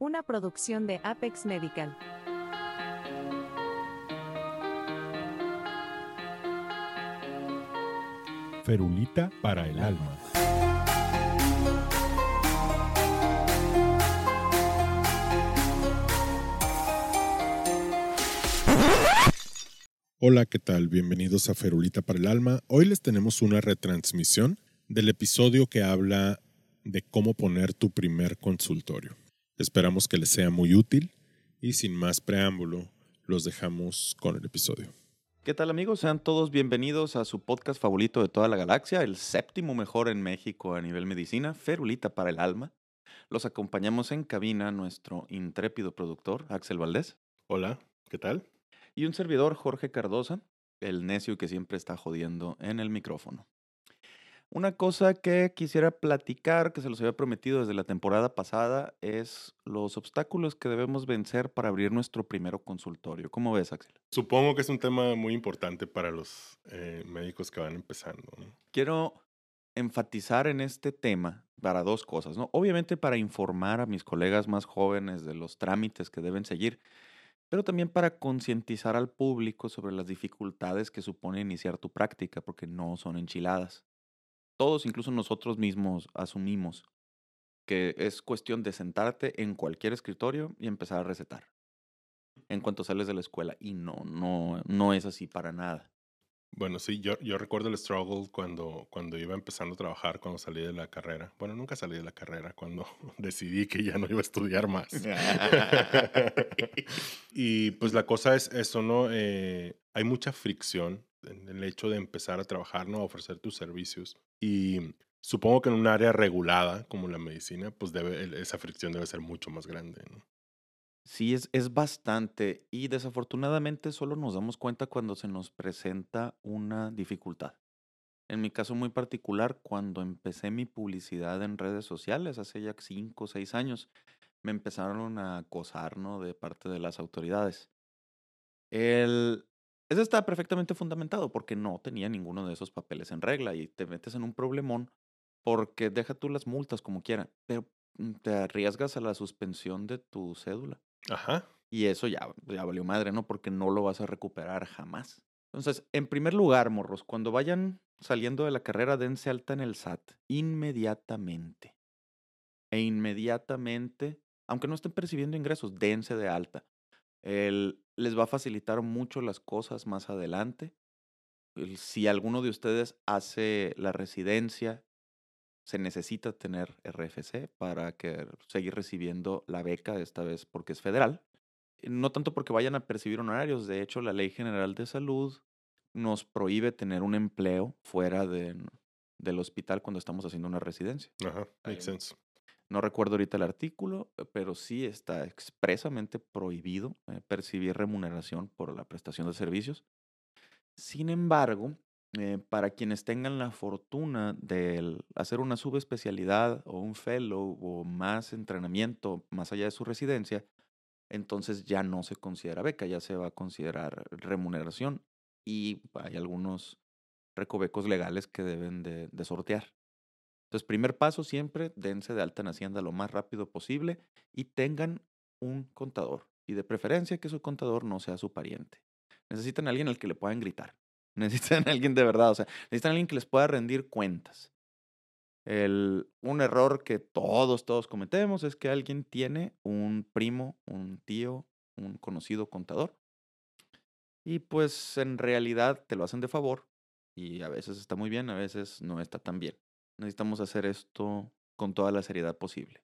una producción de Apex Medical. Ferulita para el alma. Hola, ¿qué tal? Bienvenidos a Ferulita para el alma. Hoy les tenemos una retransmisión del episodio que habla de cómo poner tu primer consultorio. Esperamos que les sea muy útil y sin más preámbulo, los dejamos con el episodio. ¿Qué tal amigos? Sean todos bienvenidos a su podcast favorito de toda la galaxia, el séptimo mejor en México a nivel medicina, Ferulita para el Alma. Los acompañamos en cabina nuestro intrépido productor, Axel Valdés. Hola, ¿qué tal? Y un servidor, Jorge Cardosa, el necio que siempre está jodiendo en el micrófono. Una cosa que quisiera platicar, que se los había prometido desde la temporada pasada, es los obstáculos que debemos vencer para abrir nuestro primer consultorio. ¿Cómo ves, Axel? Supongo que es un tema muy importante para los eh, médicos que van empezando. Quiero enfatizar en este tema para dos cosas, ¿no? Obviamente para informar a mis colegas más jóvenes de los trámites que deben seguir, pero también para concientizar al público sobre las dificultades que supone iniciar tu práctica, porque no son enchiladas. Todos, incluso nosotros mismos, asumimos que es cuestión de sentarte en cualquier escritorio y empezar a recetar en cuanto sales de la escuela. Y no, no, no es así para nada. Bueno, sí, yo, yo recuerdo el struggle cuando, cuando iba empezando a trabajar, cuando salí de la carrera. Bueno, nunca salí de la carrera, cuando decidí que ya no iba a estudiar más. y pues la cosa es eso, ¿no? Eh, hay mucha fricción el hecho de empezar a trabajar, ¿no? A ofrecer tus servicios. Y supongo que en un área regulada como la medicina, pues esa fricción debe ser mucho más grande. Sí, es, es bastante. Y desafortunadamente solo nos damos cuenta cuando se nos presenta una dificultad. En mi caso muy particular, cuando empecé mi publicidad en redes sociales hace ya cinco o seis años, me empezaron a acosar, ¿no? De parte de las autoridades. El, eso está perfectamente fundamentado porque no tenía ninguno de esos papeles en regla y te metes en un problemón porque deja tú las multas como quiera, pero mm, te arriesgas a la suspensión de tu cédula. Ajá. Y eso ya, ya valió madre, ¿no? Porque no lo vas a recuperar jamás. Entonces, en primer lugar, morros, cuando vayan saliendo de la carrera, dense alta en el SAT inmediatamente. E inmediatamente, aunque no estén percibiendo ingresos, dense de alta. El, les va a facilitar mucho las cosas más adelante. Si alguno de ustedes hace la residencia, se necesita tener RFC para que seguir recibiendo la beca, esta vez porque es federal. No tanto porque vayan a percibir honorarios, de hecho la Ley General de Salud nos prohíbe tener un empleo fuera de, del hospital cuando estamos haciendo una residencia. Ajá, makes sense. No recuerdo ahorita el artículo, pero sí está expresamente prohibido eh, percibir remuneración por la prestación de servicios. Sin embargo, eh, para quienes tengan la fortuna de hacer una subespecialidad o un fellow o más entrenamiento más allá de su residencia, entonces ya no se considera beca, ya se va a considerar remuneración y hay algunos recovecos legales que deben de, de sortear. Entonces, primer paso siempre, dense de alta en Hacienda lo más rápido posible y tengan un contador. Y de preferencia que su contador no sea su pariente. Necesitan a alguien al que le puedan gritar. Necesitan a alguien de verdad, o sea, necesitan a alguien que les pueda rendir cuentas. El, un error que todos, todos cometemos es que alguien tiene un primo, un tío, un conocido contador. Y pues en realidad te lo hacen de favor. Y a veces está muy bien, a veces no está tan bien. Necesitamos hacer esto con toda la seriedad posible.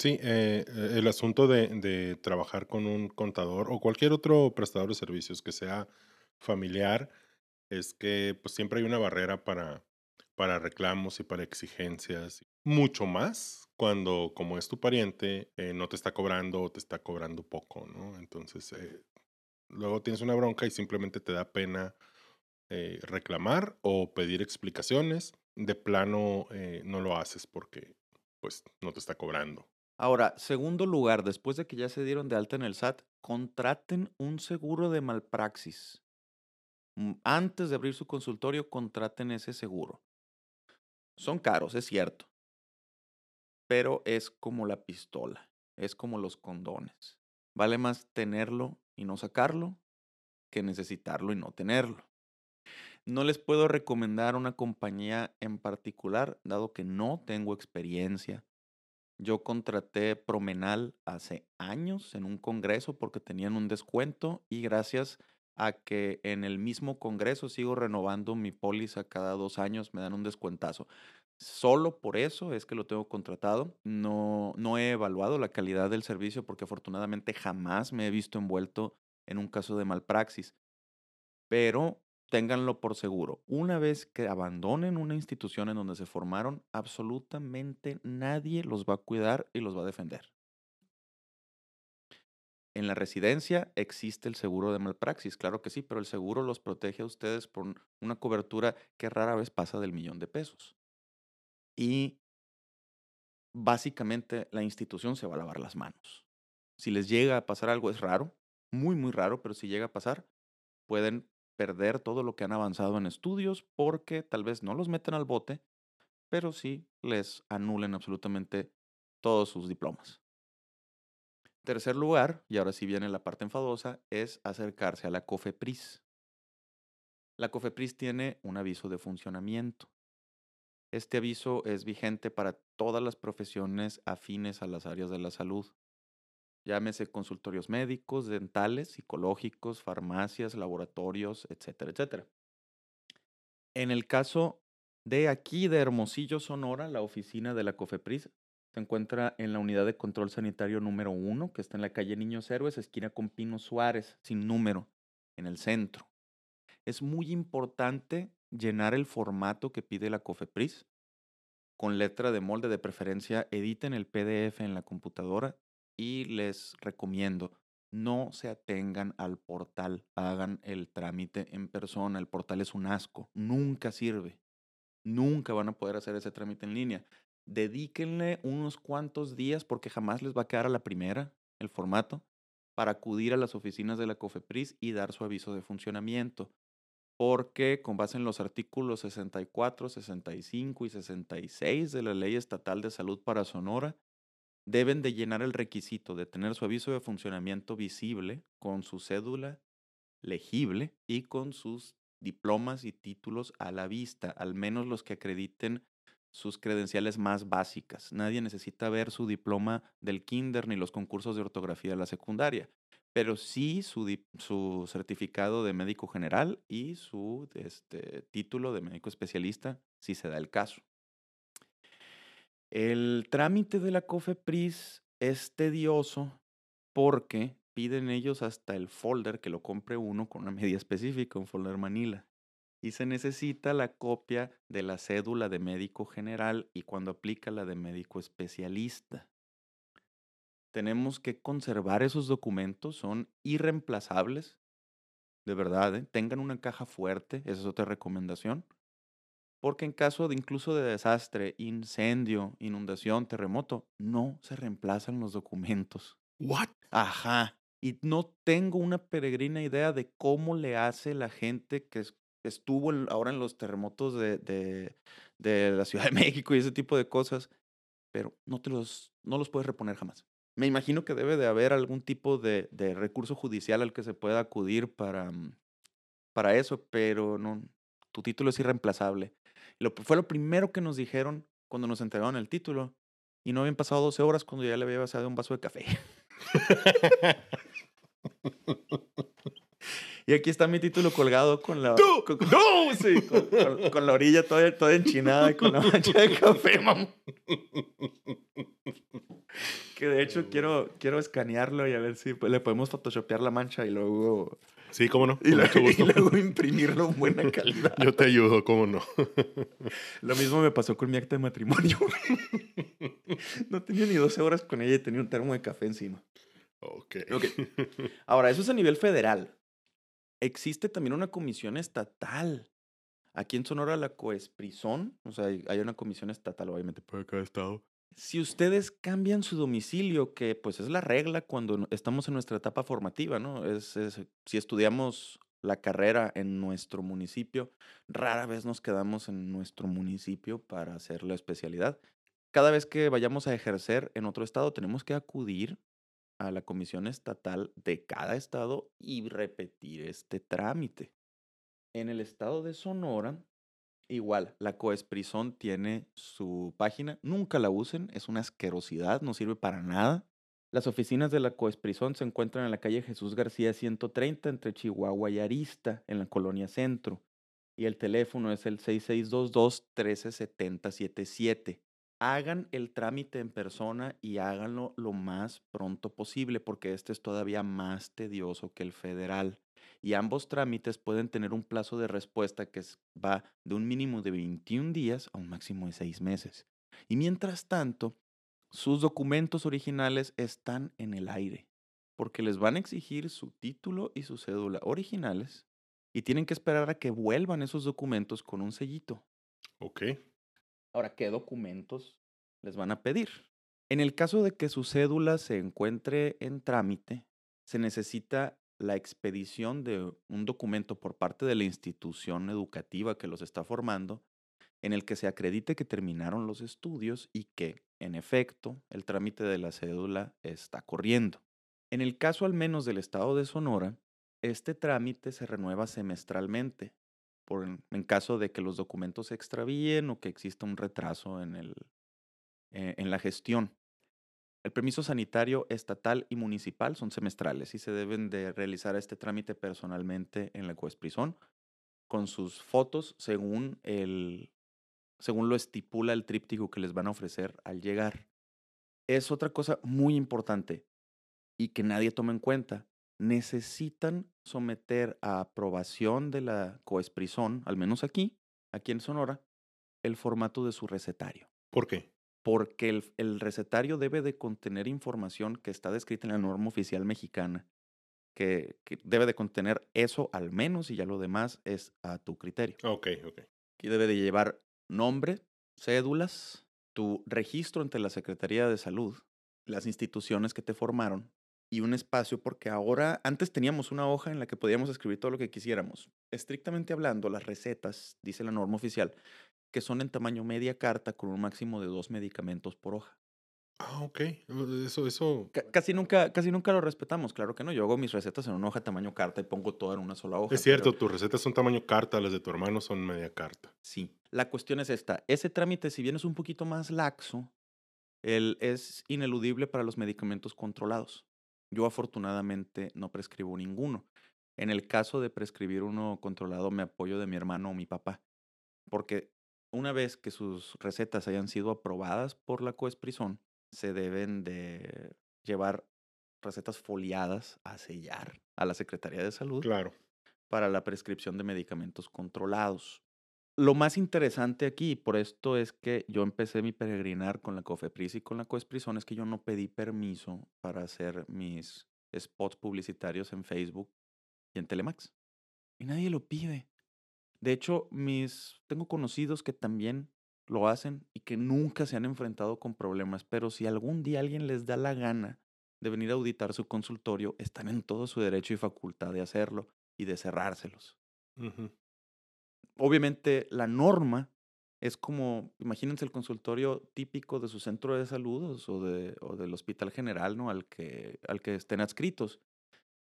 Sí, eh, el asunto de, trabajar con un contador o cualquier otro prestador de servicios que sea familiar es que pues siempre hay una barrera para, para reclamos y para exigencias. Mucho más cuando, como es tu pariente, eh, no te está cobrando o te está cobrando poco, ¿no? Entonces, eh, luego tienes una bronca y simplemente te da pena reclamar o pedir explicaciones. De plano, no lo haces porque, pues, no te está cobrando. Ahora, segundo lugar, después de que ya se dieron de alta en el SAT, contraten un seguro de malpraxis. Mm, antes de abrir su consultorio, contraten ese seguro. Son caros, es cierto, pero es como la pistola. es como los condones. Vale más tenerlo y no sacarlo que necesitarlo y no tenerlo. No les puedo recomendar una compañía en particular, dado que no tengo experiencia. Yo contraté Promenal hace años en un congreso porque tenían un descuento y gracias a que en el mismo congreso sigo renovando mi póliza cada dos años, me dan un descuentazo. Solo por eso es que lo tengo contratado. No, no he evaluado la calidad del servicio porque afortunadamente jamás me he visto envuelto en un caso de malpraxis. Pero ténganlo por seguro. Una vez que abandonen una institución en donde se formaron, absolutamente nadie los va a cuidar y los va a defender. En la residencia existe el seguro de malpraxis, claro que sí, pero el seguro los protege a ustedes por una cobertura que rara vez pasa del millón de pesos. Y básicamente la institución se va a lavar las manos. Si les llega a pasar algo, es raro, muy, muy raro, pero si llega a pasar, pueden perder todo lo que han avanzado en estudios porque tal vez no los meten al bote, pero sí les anulen absolutamente todos sus diplomas. Tercer lugar, y ahora sí viene la parte enfadosa, es acercarse a la COFEPRIS. La COFEPRIS tiene un aviso de funcionamiento. Este aviso es vigente para todas las profesiones afines a las áreas de la salud. Llámese consultorios médicos, dentales, psicológicos, farmacias, laboratorios, etcétera, etcétera. En el caso de aquí de Hermosillo, Sonora, la oficina de la COFEPRIS se encuentra en la unidad de control sanitario número uno, que está en la calle Niños Héroes, esquina con Pino Suárez, sin número, en el centro. Es muy importante llenar el formato que pide la COFEPRIS. Con letra de molde de preferencia, editen el PDF en la computadora y les recomiendo, no se atengan al portal, hagan el trámite en persona. El portal es un asco, nunca sirve. Nunca van a poder hacer ese trámite en línea dedíquenle unos cuantos días, porque jamás les va a quedar a la primera el formato, para acudir a las oficinas de la COFEPRIS y dar su aviso de funcionamiento. Porque con base en los artículos 64, 65 y 66 de la Ley Estatal de Salud para Sonora, deben de llenar el requisito de tener su aviso de funcionamiento visible con su cédula legible y con sus diplomas y títulos a la vista, al menos los que acrediten sus credenciales más básicas. Nadie necesita ver su diploma del kinder ni los concursos de ortografía de la secundaria, pero sí su, certificado de médico general y su este, título de médico especialista, si se da el caso. El trámite de la COFEPRIS es tedioso porque piden ellos hasta el folder que lo compre uno con una medida específica, un folder Manila y se necesita la copia de la cédula de médico general y cuando aplica la de médico especialista. Tenemos que conservar esos documentos, son irreemplazables, de verdad, ¿eh? tengan una caja fuerte, esa es otra recomendación, porque en caso de incluso de desastre, incendio, inundación, terremoto, no se reemplazan los documentos. ¿What? Ajá. Y no tengo una peregrina idea de cómo le hace la gente que, estuvo ahora en los terremotos de, de, la Ciudad de México y ese tipo de cosas, pero no, te los, no los puedes reponer jamás. Me imagino que debe de haber algún tipo de, de recurso judicial al que se pueda acudir para, mm, para eso, pero no, tu título es irreemplazable. Lo, fue lo primero que nos dijeron cuando nos entregaron el título y no habían pasado 12 horas cuando ya le había pasado un vaso de café. Y aquí está mi título colgado con la. Con, ¡No! Sí, con, la orilla toda, toda enchinada y con la mancha de café, mamá. Que de hecho quiero, quiero escanearlo y a ver si le podemos photoshopear la mancha y luego. Sí, cómo no. Y, luego, imprimirlo en buena calidad. Yo te ayudo, cómo no. Lo mismo me pasó con mi acta de matrimonio. No tenía ni 12 horas con ella y tenía un termo de café encima. Ok. okay. Ahora, eso es a nivel federal existe también una comisión estatal. Aquí en Sonora la Coesprizón, o sea, hay una comisión estatal, obviamente, por cada estado. Si ustedes cambian su domicilio, que pues es la regla cuando estamos en nuestra etapa formativa, ¿no? Es, si estudiamos la carrera en nuestro municipio, rara vez nos quedamos en nuestro municipio para hacer la especialidad. cada vez que vayamos a ejercer en otro estado, tenemos que acudir a la comisión estatal de cada estado y repetir este trámite. En el estado de Sonora, igual, la Coesprizón tiene su página. Nunca la usen, es una asquerosidad, no sirve para nada. Las oficinas de la Coesprizón se encuentran en la calle Jesús García 130 entre Chihuahua y Arista, en la colonia Centro. Y el teléfono es el 6622-137077 hagan el trámite en persona y háganlo lo más pronto posible porque este es todavía más tedioso que el federal. Y ambos trámites pueden tener un plazo de respuesta que va de un mínimo de 21 días a un máximo de 6 meses. Y mientras tanto, sus documentos originales están en el aire porque les van a exigir su título y su cédula originales y tienen que esperar a que vuelvan esos documentos con un sellito. Ok. Ahora, ¿qué documentos les van a pedir? En el caso de que su cédula se encuentre en trámite, se necesita la expedición de un documento por parte de la institución educativa que los está formando, en el que se acredite que terminaron los estudios y que, en efecto, el trámite de la cédula está corriendo. En el caso al menos del estado de Sonora, este trámite se renueva semestralmente en caso de que los documentos se extravíen o que exista un retraso en, el, eh, en la gestión. El permiso sanitario estatal y municipal son semestrales y se deben de realizar este trámite personalmente en la Coesprizón con sus fotos según, el, según lo estipula el tríptico que les van a ofrecer al llegar. Es otra cosa muy importante y que nadie toma en cuenta necesitan someter a aprobación de la coesprizón, al menos aquí, aquí en Sonora, el formato de su recetario. ¿Por qué? Porque el, el recetario debe de contener información que está descrita en la norma oficial mexicana, que, que, debe de contener eso al menos y ya lo demás es a tu criterio. Ok, ok. Aquí debe de llevar nombre, cédulas, tu registro ante la Secretaría de Salud, las instituciones que te formaron, y un espacio porque ahora, antes teníamos una hoja en la que podíamos escribir todo lo que quisiéramos. Estrictamente hablando, las recetas, dice la norma oficial, que son en tamaño media carta con un máximo de dos medicamentos por hoja. Ah, ok. Eso, eso. casi nunca, casi nunca lo respetamos, claro que no. Yo hago mis recetas en una hoja tamaño carta y pongo todo en una sola hoja. Es cierto, tus recetas son tamaño carta, las de tu hermano son media carta. Sí. La cuestión es esta. Ese trámite, si bien es un poquito más laxo, él es ineludible para los medicamentos controlados. Yo afortunadamente no prescribo ninguno. En el caso de prescribir uno controlado, me apoyo de mi hermano o mi papá, porque una vez que sus recetas hayan sido aprobadas por la Coesprizón, se deben de llevar recetas foliadas a sellar a la Secretaría de Salud claro. para la prescripción de medicamentos controlados. Lo más interesante aquí, por esto es que yo empecé mi peregrinar con la Cofepris y con la Coesprizón, es que yo no pedí permiso para hacer mis spots publicitarios en Facebook y en Telemax. Y nadie lo pide. De hecho, mis tengo conocidos que también lo hacen y que nunca se han enfrentado con problemas, pero si algún día alguien les da la gana de venir a auditar su consultorio, están en todo su derecho y facultad de hacerlo y de cerrárselos obviamente la norma es como, imagínense el consultorio típico de su centro de salud o, de, o del hospital general, ¿no? Al que, al que estén adscritos.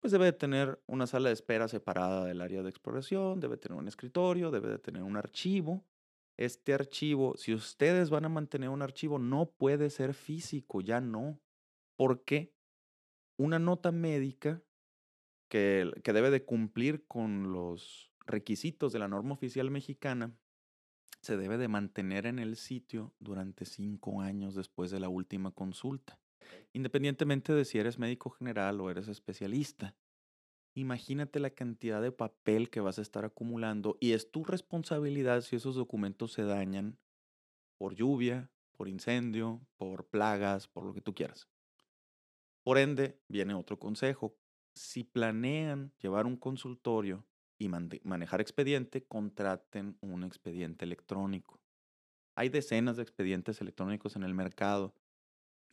Pues debe de tener una sala de espera separada del área de exploración, debe tener un escritorio, debe de tener un archivo. Este archivo, si ustedes van a mantener un archivo, no puede ser físico, ya no. porque Una nota médica que, que debe de cumplir con los requisitos de la norma oficial mexicana se debe de mantener en el sitio durante cinco años después de la última consulta, independientemente de si eres médico general o eres especialista. Imagínate la cantidad de papel que vas a estar acumulando y es tu responsabilidad si esos documentos se dañan por lluvia, por incendio, por plagas, por lo que tú quieras. Por ende, viene otro consejo. Si planean llevar un consultorio y manejar expediente, contraten un expediente electrónico. Hay decenas de expedientes electrónicos en el mercado.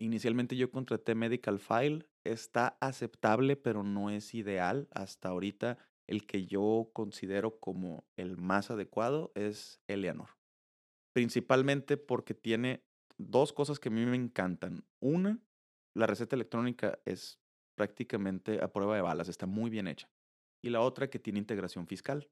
Inicialmente yo contraté Medical File, está aceptable, pero no es ideal. Hasta ahorita el que yo considero como el más adecuado es Eleanor. Principalmente porque tiene dos cosas que a mí me encantan. Una, la receta electrónica es prácticamente a prueba de balas, está muy bien hecha. Y la otra, que tiene integración fiscal.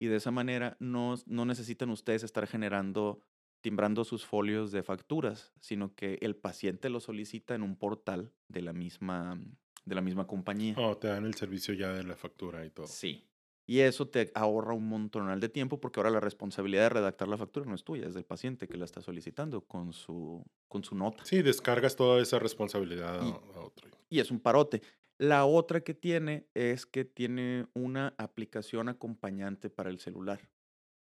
Y de esa manera no, no necesitan ustedes estar generando, timbrando sus folios de facturas, sino que el paciente lo solicita en un portal de la misma, de la misma compañía. Oh, te dan el servicio ya de la factura y todo. Sí. Y eso te ahorra un montonal de tiempo porque ahora la responsabilidad de redactar la factura no es tuya, es del paciente que la está solicitando con su, con su nota. Sí, descargas toda esa responsabilidad Y- a otro. Y es un parote. La otra que tiene es que tiene una aplicación acompañante para el celular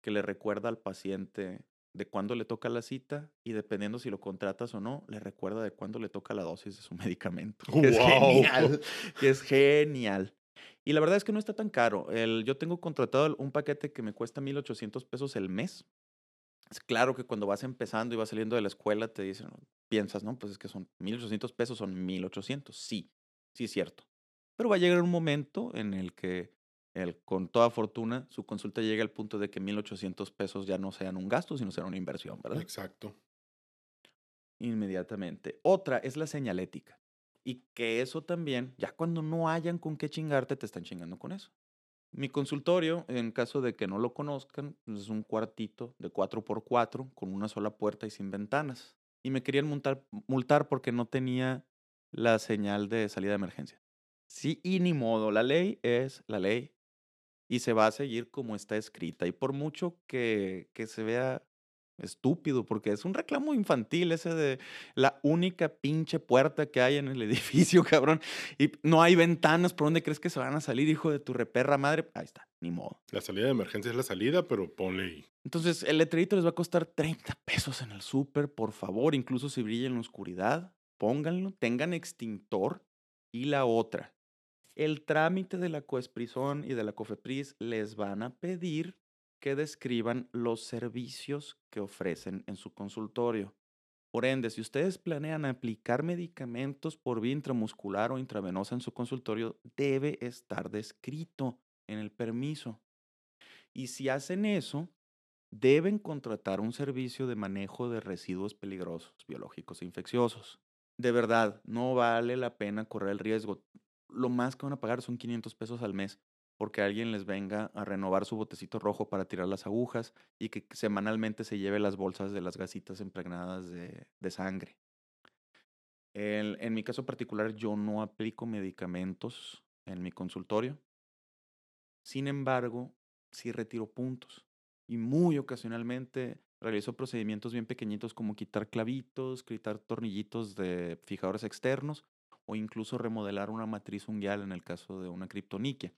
que le recuerda al paciente de cuándo le toca la cita y dependiendo si lo contratas o no, le recuerda de cuándo le toca la dosis de su medicamento. Que es genial. Que es genial. Y la verdad es que no está tan caro. El, yo tengo contratado un paquete que me cuesta 1,800 pesos el mes. Es claro que cuando vas empezando y vas saliendo de la escuela te dicen, piensas, ¿no? Pues es que son 1,800 pesos, son 1,800. Sí, sí es cierto. Pero va a llegar un momento en el que, el, con toda fortuna, su consulta llegue al punto de que 1,800 pesos ya no sean un gasto, sino sean una inversión, ¿verdad? Exacto. Inmediatamente. Otra es la señalética. Y que eso también, ya cuando no hayan con qué chingarte, te están chingando con eso. Mi consultorio, en caso de que no lo conozcan, es un cuartito de 4x4 con una sola puerta y sin ventanas. Y me querían multar, multar porque no tenía la señal de salida de emergencia. Sí, y ni modo, la ley es la ley y se va a seguir como está escrita. Y por mucho que, que se vea estúpido, porque es un reclamo infantil ese de la única pinche puerta que hay en el edificio, cabrón. Y no hay ventanas, ¿por dónde crees que se van a salir, hijo de tu reperra madre? Ahí está, ni modo. La salida de emergencia es la salida, pero ponle ahí. Entonces, el letrerito les va a costar 30 pesos en el súper, por favor, incluso si brilla en la oscuridad, pónganlo, tengan extintor. Y la otra, el trámite de la coesprisón y de la cofepris les van a pedir que describan los servicios que ofrecen en su consultorio. Por ende, si ustedes planean aplicar medicamentos por vía intramuscular o intravenosa en su consultorio, debe estar descrito en el permiso. Y si hacen eso, deben contratar un servicio de manejo de residuos peligrosos, biológicos e infecciosos. De verdad, no vale la pena correr el riesgo. Lo más que van a pagar son 500 pesos al mes porque alguien les venga a renovar su botecito rojo para tirar las agujas y que semanalmente se lleve las bolsas de las gasitas impregnadas de, de sangre. En mi caso particular, yo no aplico medicamentos en mi consultorio. Sin embargo, sí retiro puntos y muy ocasionalmente realizo procedimientos bien pequeñitos como quitar clavitos, quitar tornillitos de fijadores externos o incluso remodelar una matriz unguial en el caso de una criptoniquia.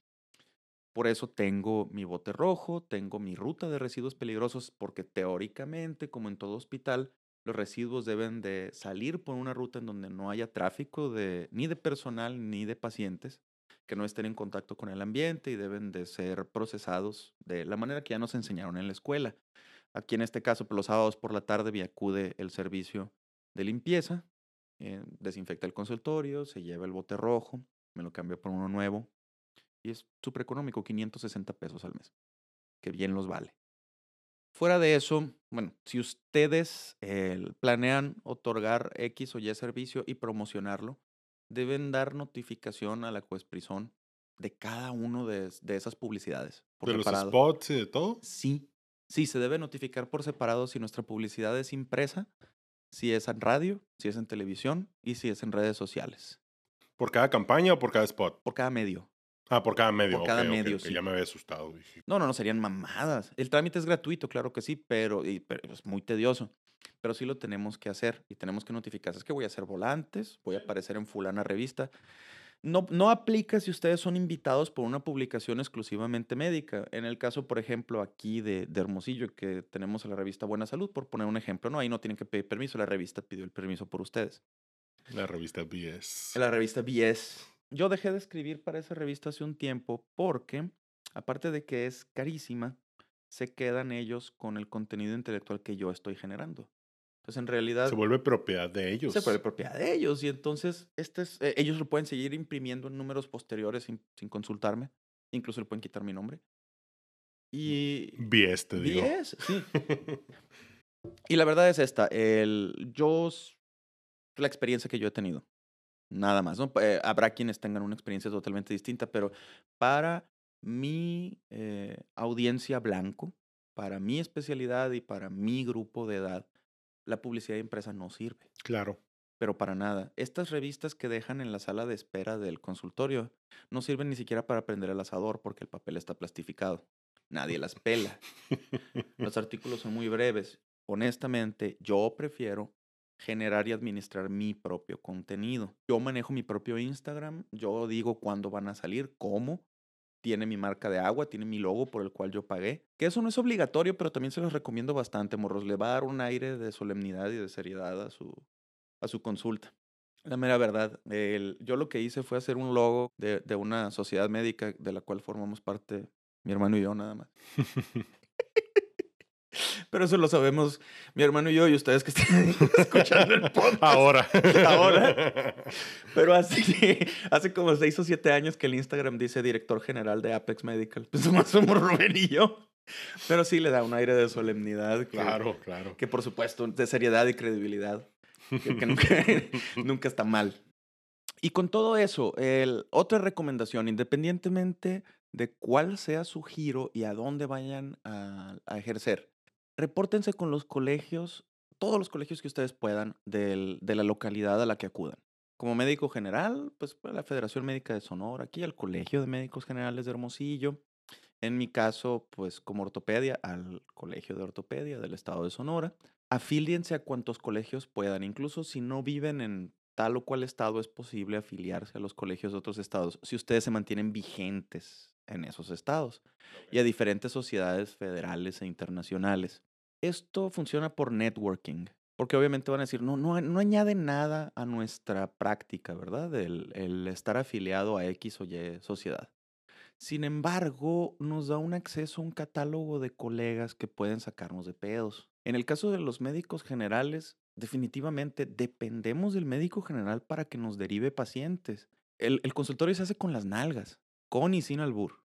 Por eso tengo mi bote rojo, tengo mi ruta de residuos peligrosos, porque teóricamente, como en todo hospital, los residuos deben de salir por una ruta en donde no haya tráfico de, ni de personal ni de pacientes, que no estén en contacto con el ambiente y deben de ser procesados de la manera que ya nos enseñaron en la escuela. Aquí en este caso, por los sábados por la tarde, me acude el servicio de limpieza, eh, desinfecta el consultorio, se lleva el bote rojo, me lo cambia por uno nuevo y es súper económico, 560 pesos al mes, que bien los vale. Fuera de eso, bueno, si ustedes eh, planean otorgar X o Y servicio y promocionarlo, deben dar notificación a la Cuesprizón de cada uno de, de esas publicidades. Por de los spots y de todo. Sí, sí, se debe notificar por separado si nuestra publicidad es impresa, si es en radio, si es en televisión y si es en redes sociales. ¿Por cada campaña o por cada spot? Por cada medio. Ah, por cada medio. Por cada ok, ok, medio, ok, sí. Ya me había asustado. No, no, no, serían mamadas. El trámite es gratuito, claro que sí, pero, y- pero es muy tedioso. Pero sí lo tenemos que hacer y tenemos que notificar. Es que voy a hacer volantes, voy a aparecer en fulana revista. No, no aplica si ustedes son invitados por una publicación exclusivamente médica. En el caso, por ejemplo, aquí de, de Hermosillo, que tenemos a la revista Buena Salud, por poner un ejemplo, no, ahí no tienen que pedir permiso, la revista pidió el permiso por ustedes. La revista BS. La revista BS. Yo dejé de escribir para esa revista hace un tiempo porque, aparte de que es carísima, se quedan ellos con el contenido intelectual que yo estoy generando. Entonces, en realidad, Se vuelve propiedad de ellos. se vuelve propiedad de ellos y entonces este es- eh, ellos lo pueden seguir imprimiendo en números posteriores sin, sin consultarme. Incluso le pueden quitar mi nombre. Y... BS, te digo. BS, sí. Y la verdad es esta, el, yo, la experiencia que yo he tenido, nada más, ¿no? Eh, habrá quienes tengan una experiencia totalmente distinta, pero para mi eh, audiencia blanco, para mi especialidad y para mi grupo de edad, la publicidad impresa no sirve. Claro. Pero para nada. Estas revistas que dejan en la sala de espera del consultorio no sirven ni siquiera para prender el asador porque el papel está plastificado. Nadie las pela. Los artículos son muy breves. Honestamente, yo prefiero generar y administrar mi propio contenido. Yo manejo mi propio Instagram, yo digo cuándo van a salir, cómo, tiene mi marca de agua, tiene mi logo por el cual yo pagué. Que eso no es obligatorio, pero también se los recomiendo bastante, morros. Le va a dar un aire de solemnidad y de seriedad a su, a su consulta. La mera verdad, yo lo que hice fue hacer un logo de, de una sociedad médica de la cual formamos parte mi hermano y yo nada más. Pero eso lo sabemos mi hermano y yo y ustedes que están escuchando el podcast. Ahora. Ahora. Pero hace, hace como seis o siete años que el Instagram dice director general de Apex Medical. Pues más somos Rubén y yo. Pero sí le da un aire de solemnidad. claro, claro. Que por supuesto, de seriedad y credibilidad. Que, nunca, nunca está mal. Y con todo eso, el, otra recomendación, independientemente de cuál sea su giro y a dónde vayan a, a ejercer, repórtense con los colegios, todos los colegios que ustedes puedan de la localidad a la que acudan. Como médico general, pues la Federación Médica de Sonora, aquí al Colegio de Médicos Generales de Hermosillo. En mi caso, pues como ortopedia, al Colegio de Ortopedia del Estado de Sonora. Afíliense a cuantos colegios puedan, incluso si no viven en tal o cual estado es posible afiliarse a los colegios de otros estados, si ustedes se mantienen vigentes en esos estados y a diferentes sociedades federales e internacionales. Esto funciona por networking, porque obviamente van a decir, no, no, no añade nada a nuestra práctica, ¿verdad? El, el estar afiliado a X o Y sociedad. Sin embargo, nos da un acceso a un catálogo de colegas que pueden sacarnos de pedos. En el caso de los médicos generales, definitivamente dependemos del médico general para que nos derive pacientes. El, el consultorio se hace con las nalgas con y sin albur.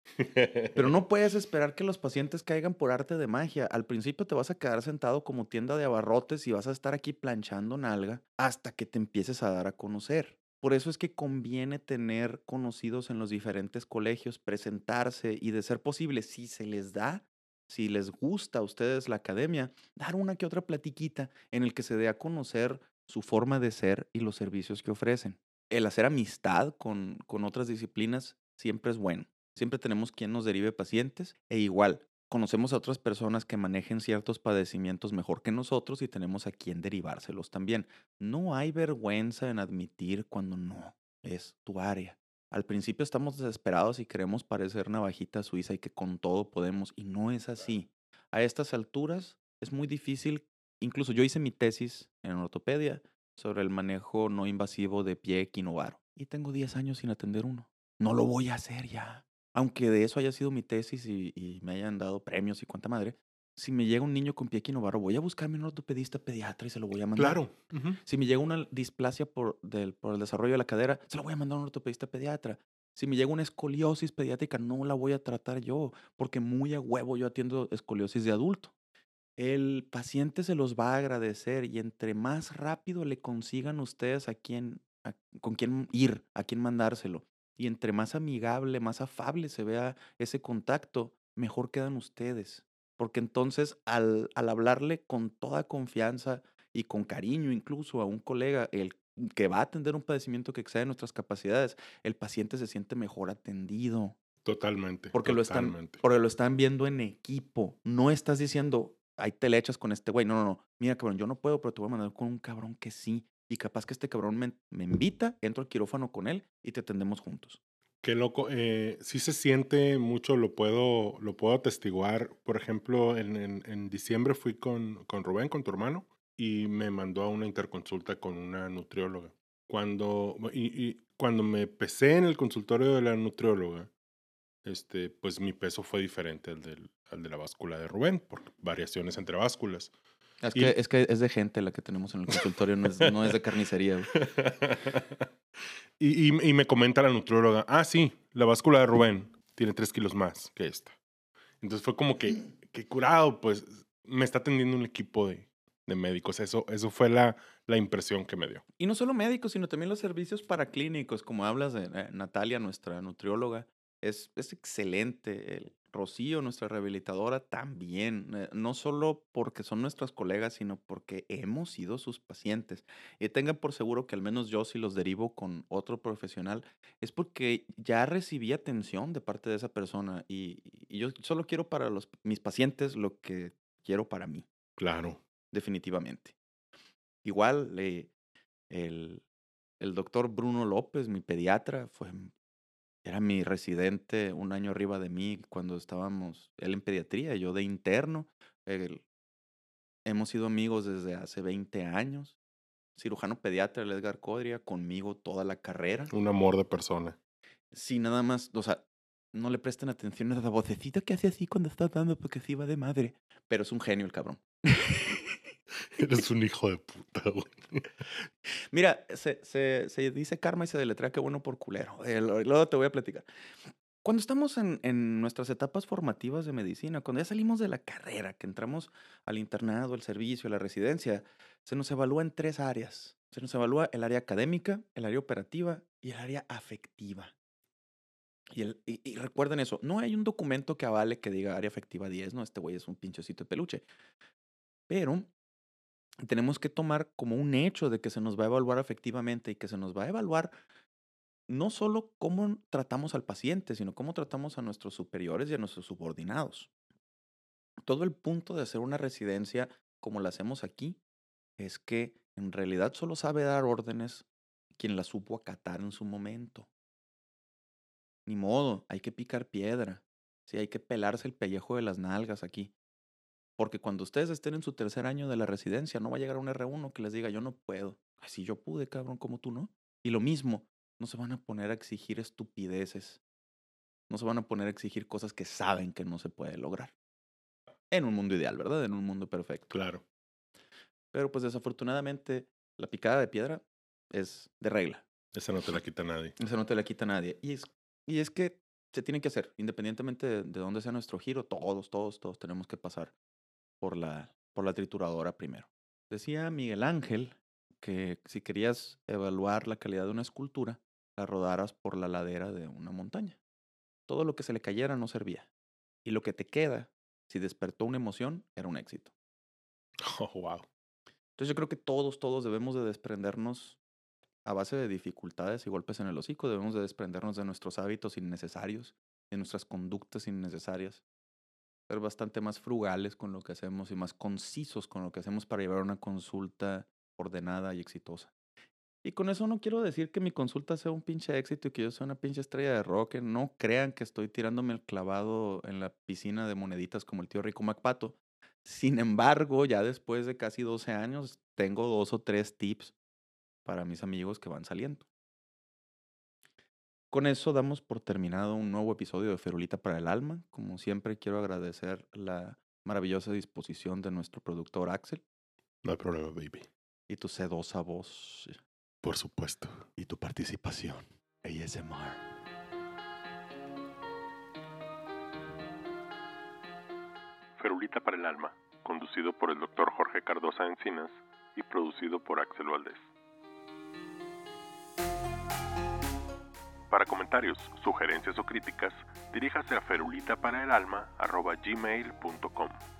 Pero no puedes esperar que los pacientes caigan por arte de magia. Al principio te vas a quedar sentado como tienda de abarrotes y vas a estar aquí planchando nalga hasta que te empieces a dar a conocer. Por eso es que conviene tener conocidos en los diferentes colegios, presentarse y de ser posible, si se les da, si les gusta a ustedes la academia, dar una que otra platiquita en el que se dé a conocer su forma de ser y los servicios que ofrecen. El hacer amistad con, con otras disciplinas siempre es bueno. Siempre tenemos quien nos derive pacientes e igual, conocemos a otras personas que manejen ciertos padecimientos mejor que nosotros y tenemos a quien derivárselos también. No hay vergüenza en admitir cuando no es tu área. Al principio estamos desesperados y queremos parecer navajita suiza y que con todo podemos y no es así. A estas alturas es muy difícil, incluso yo hice mi tesis en ortopedia sobre el manejo no invasivo de pie equinovaro y tengo 10 años sin atender uno no lo voy a hacer ya. Aunque de eso haya sido mi tesis y, me hayan dado premios y cuánta madre, si me llega un niño con pie equinovaro, voy a buscarme un ortopedista pediatra y se lo voy a mandar. Claro. Si me llega una displasia por, del, por el desarrollo de la cadera, se lo voy a mandar a un ortopedista pediatra. Si me llega una escoliosis pediátrica, no la voy a tratar yo, porque muy a huevo yo atiendo escoliosis de adulto. El paciente se los va a agradecer y entre más rápido le consigan ustedes a quién, con quién ir, a quién mandárselo, y entre más amigable, más afable se vea ese contacto, mejor quedan ustedes. Porque entonces al, al hablarle con toda confianza y con cariño incluso a un colega, el que va a atender un padecimiento que excede nuestras capacidades, el paciente se siente mejor atendido. Totalmente. Porque, Lo, están, porque lo están viendo en equipo. No estás diciendo, ahí te le echas con este güey. No, no, no. Mira, cabrón, yo no puedo, pero te voy a mandar con un cabrón que sí y capaz que este cabrón me, invita, entro al quirófano con él y te atendemos juntos. Qué loco. Eh, sí se siente mucho, lo puedo, lo puedo atestiguar. Por ejemplo, en, en, diciembre fui con, con Rubén, con tu hermano, y me mandó a una interconsulta con una nutrióloga. Cuando, y, cuando me pesé en el consultorio de la nutrióloga, este, pues mi peso fue diferente al, del, al de la báscula de Rubén, por variaciones entre básculas. Es que, es que es de gente la que tenemos en el consultorio, no es, no es de carnicería. y, y, me comenta la nutrióloga, ah, sí, la báscula de Rubén tiene tres kilos más que esta. Entonces fue como que, que curado, pues me está atendiendo un equipo de, de médicos. Eso, eso fue la, la impresión que me dio. Y no solo médicos, sino también los servicios paraclínicos, como hablas de eh, Natalia, nuestra nutrióloga. Es, es excelente. El Rocío, nuestra rehabilitadora, también. eh, no solo porque son nuestras colegas, sino porque hemos sido sus pacientes. Y tengan por seguro que al menos yo, si los derivo con otro profesional, es porque ya recibí atención de parte de esa persona. Y, y yo solo quiero para los, mis pacientes lo que quiero para mí Claro. definitivamente. Igual, eh, el, el doctor Bruno López, mi pediatra, fue, era mi residente un año arriba de mí cuando estábamos, él en pediatría, yo de interno. Él- hemos sido amigos desde hace 20 años. Cirujano pediatra, el Edgar Codria, conmigo toda la carrera. Un amor de persona. Sí, nada más, o sea, no le presten atención a la vocecita que hace así cuando está dando porque se iba de madre. Pero es un genio el cabrón. Eres un hijo de puta, güey. Mira, se, se, se dice karma y se deletrea que bueno por culero. Eh, luego te voy a platicar. Cuando estamos en, en nuestras etapas formativas de medicina, cuando ya salimos de la carrera, que entramos al internado, al servicio, a la residencia, se nos evalúa en tres áreas. Se nos evalúa el área académica, el área operativa y el área afectiva. Y, el, y, y recuerden eso, no hay un documento que avale que diga área afectiva 10, no, este güey es un pinchecito de peluche. Pero tenemos que tomar como un hecho de que se nos va a evaluar efectivamente y que se nos va a evaluar no solo cómo tratamos al paciente, sino cómo tratamos a nuestros superiores y a nuestros subordinados. Todo el punto de hacer una residencia como la hacemos aquí es que en realidad solo sabe dar órdenes quien la supo acatar en su momento. Ni modo, hay que picar piedra. Sí, hay que pelarse el pellejo de las nalgas aquí. Porque cuando ustedes estén en su tercer año de la residencia, no va a llegar un R1 que les diga, yo no puedo. Así yo pude, cabrón, como tú no. Y lo mismo, no se van a poner a exigir estupideces. No se van a poner a exigir cosas que saben que no se puede lograr. En un mundo ideal, ¿verdad? En un mundo perfecto. Claro. Pero pues desafortunadamente la picada de piedra es de regla. Esa no te la quita nadie. Eso no te la quita nadie. Y es, y es que se tiene que hacer, independientemente de, de dónde sea nuestro giro, todos, todos, todos tenemos que pasar por la, por la trituradora primero. Decía Miguel Ángel que si querías evaluar la calidad de una escultura, la rodaras por la ladera de una montaña. Todo lo que se le cayera no servía. Y lo que te queda, si despertó una emoción, era un éxito. Oh, wow. Entonces yo creo que todos, todos debemos de desprendernos a base de dificultades y golpes en el hocico, debemos de desprendernos de nuestros hábitos innecesarios, de nuestras conductas innecesarias, ser bastante más frugales con lo que hacemos y más concisos con lo que hacemos para llevar una consulta ordenada y exitosa. Y con eso no quiero decir que mi consulta sea un pinche éxito y que yo sea una pinche estrella de rock. No crean que estoy tirándome el clavado en la piscina de moneditas como el tío Rico Macpato. Sin embargo, ya después de casi 12 años, tengo dos o tres tips para mis amigos que van saliendo. Con eso damos por terminado un nuevo episodio de Ferulita para el Alma. Como siempre, quiero agradecer la maravillosa disposición de nuestro productor Axel No hay problema, baby. y tu sedosa voz Por supuesto. y tu participación. ASMR. Ferulita para el alma, conducido por el doctor Jorge Cardosa Encinas y producido por Axel Valdés. Para comentarios, sugerencias o críticas, diríjase a ferulitaparaelalma.gmail.com.